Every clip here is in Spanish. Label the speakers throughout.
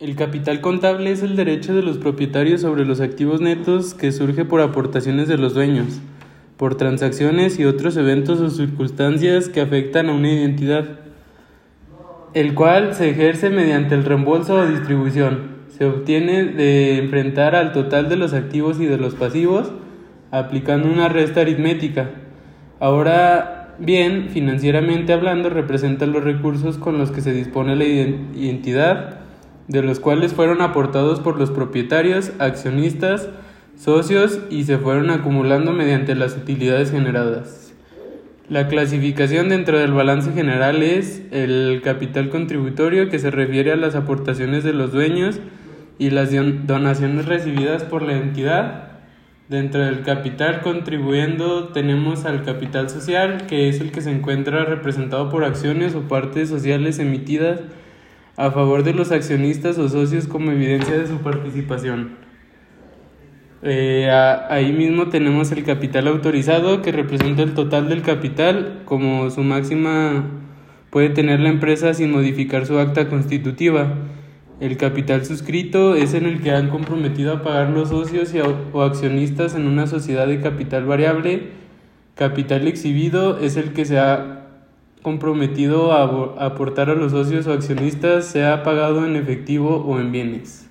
Speaker 1: El capital contable es el derecho de los propietarios sobre los activos netos que surge por aportaciones de los dueños, por transacciones y otros eventos o circunstancias que afectan a una identidad, el cual se ejerce mediante el reembolso o distribución. Se obtiene de enfrentar al total de los activos y de los pasivos aplicando una resta aritmética. Ahora bien, financieramente hablando, representa los recursos con los que se dispone la identidad de los cuales fueron aportados por los propietarios, accionistas, socios y se fueron acumulando mediante las utilidades generadas. La clasificación dentro del balance general es el capital contributorio que se refiere a las aportaciones de los dueños y las donaciones recibidas por la entidad. Dentro del capital contribuyendo tenemos al capital social, que es el que se encuentra representado por acciones o partes sociales emitidas a favor de los accionistas o socios como evidencia de su participación. Eh, ahí mismo tenemos el capital autorizado que representa el total del capital como su máxima puede tener la empresa sin modificar su acta constitutiva. El capital suscrito es en el que han comprometido a pagar los socios o accionistas en una sociedad de capital variable. Capital exhibido es el que se ha comprometido a aportar a los socios o accionistas sea pagado en efectivo o en bienes.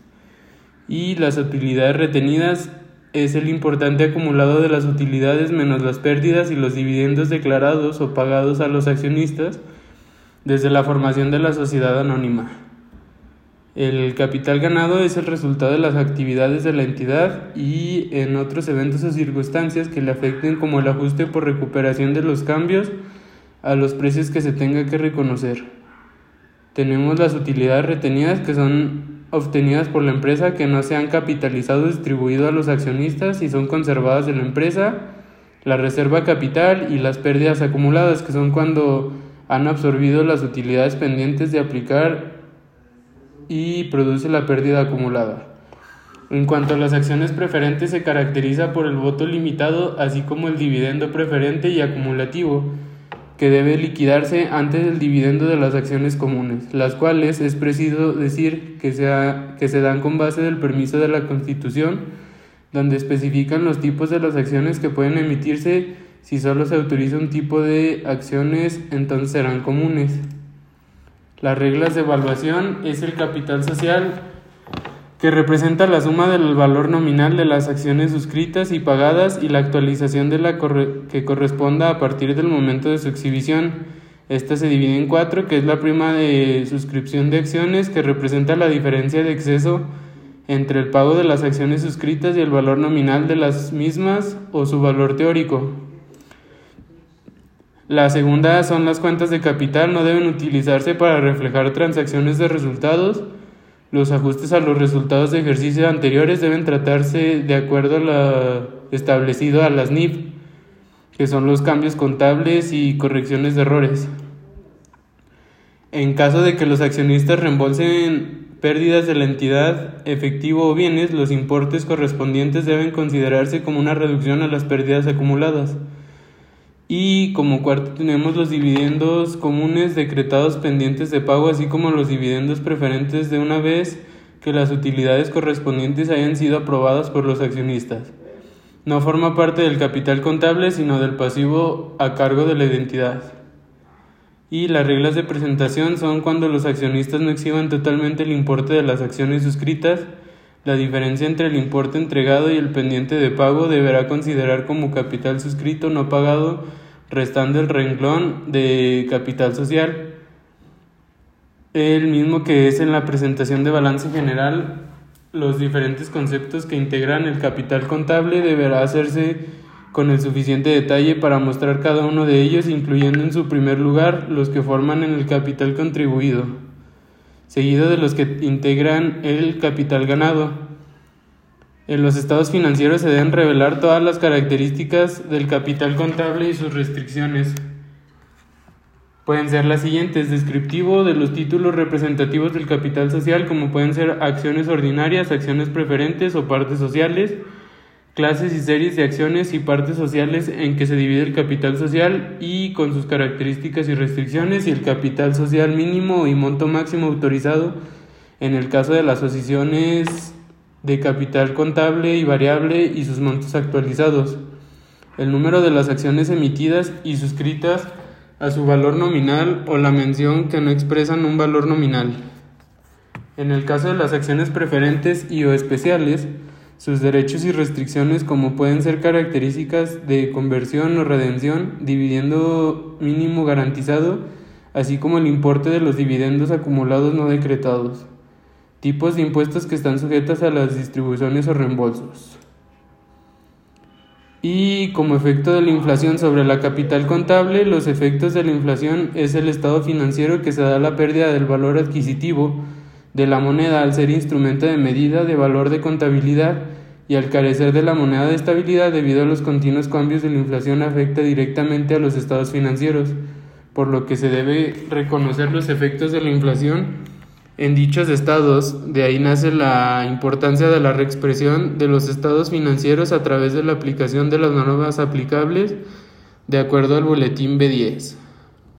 Speaker 1: Y las utilidades retenidas es el importante acumulado de las utilidades menos las pérdidas y los dividendos declarados o pagados a los accionistas desde la formación de la sociedad anónima. El capital ganado es el resultado de las actividades de la entidad y en otros eventos o circunstancias que le afecten como el ajuste por recuperación de los cambios a los precios que se tenga que reconocer. Tenemos las utilidades retenidas que son obtenidas por la empresa que no se han capitalizado o distribuido a los accionistas y son conservadas en la empresa, la reserva capital y las pérdidas acumuladas que son cuando han absorbido las utilidades pendientes de aplicar y produce la pérdida acumulada. En cuanto a las acciones preferentes se caracteriza por el voto limitado así como el dividendo preferente y acumulativo que debe liquidarse antes del dividendo de las acciones comunes, las cuales es preciso decir que, se dan con base del permiso de la Constitución, donde especifican los tipos de las acciones que pueden emitirse si solo se autoriza un tipo de acciones, entonces serán comunes. Las reglas de evaluación es el capital social, que representa la suma del valor nominal de las acciones suscritas y pagadas y la actualización de la que corresponda a partir del momento de su exhibición. Esta se divide en cuatro, que es la prima de suscripción de acciones, que representa la diferencia de exceso entre el pago de las acciones suscritas y el valor nominal de las mismas o su valor teórico. La segunda son las cuentas de capital, no deben utilizarse para reflejar transacciones de resultados, los ajustes a los resultados de ejercicios anteriores deben tratarse de acuerdo a lo establecido a las NIF, que son los cambios contables y correcciones de errores. En caso de que los accionistas reembolsen pérdidas de la entidad, efectivo o bienes, los importes correspondientes deben considerarse como una reducción a las pérdidas acumuladas. Y como cuarto tenemos los dividendos comunes decretados pendientes de pago, así como los dividendos preferentes de una vez que las utilidades correspondientes hayan sido aprobadas por los accionistas. No forma parte del capital contable, sino del pasivo a cargo de la identidad. Y las reglas de presentación son cuando los accionistas no exhiban totalmente el importe de las acciones suscritas, la diferencia entre el importe entregado y el pendiente de pago deberá considerar como capital suscrito no pagado, restando el renglón de capital social, el mismo que es en la presentación de balance general. Los diferentes conceptos que integran el capital contable deberá hacerse con el suficiente detalle para mostrar cada uno de ellos, incluyendo en su primer lugar los que forman en el capital contribuido seguido de los que integran el capital ganado. En los estados financieros se deben revelar todas las características del capital contable y sus restricciones. Pueden ser las siguientes, descriptivo de los títulos representativos del capital social, como pueden ser acciones ordinarias, acciones preferentes o partes sociales, clases y series de acciones y partes sociales en que se divide el capital social y con sus características y restricciones y el capital social mínimo y monto máximo autorizado en el caso de las posiciones de capital contable y variable y sus montos actualizados, el número de las acciones emitidas y suscritas a su valor nominal o la mención que no expresan un valor nominal. En el caso de las acciones preferentes y o especiales, sus derechos y restricciones como pueden ser características de conversión o redención, dividendo mínimo garantizado, así como el importe de los dividendos acumulados no decretados, tipos de impuestos que están sujetas a las distribuciones o reembolsos. Y como efecto de la inflación sobre la capital contable, los efectos de la inflación es el estado financiero que se da la pérdida del valor adquisitivo de la moneda al ser instrumento de medida de valor de contabilidad y al carecer de la moneda de estabilidad debido a los continuos cambios de la inflación afecta directamente a los estados financieros, por lo que se debe reconocer los efectos de la inflación en dichos estados. De ahí nace la importancia de la reexpresión de los estados financieros a través de la aplicación de las normas aplicables de acuerdo al boletín B10.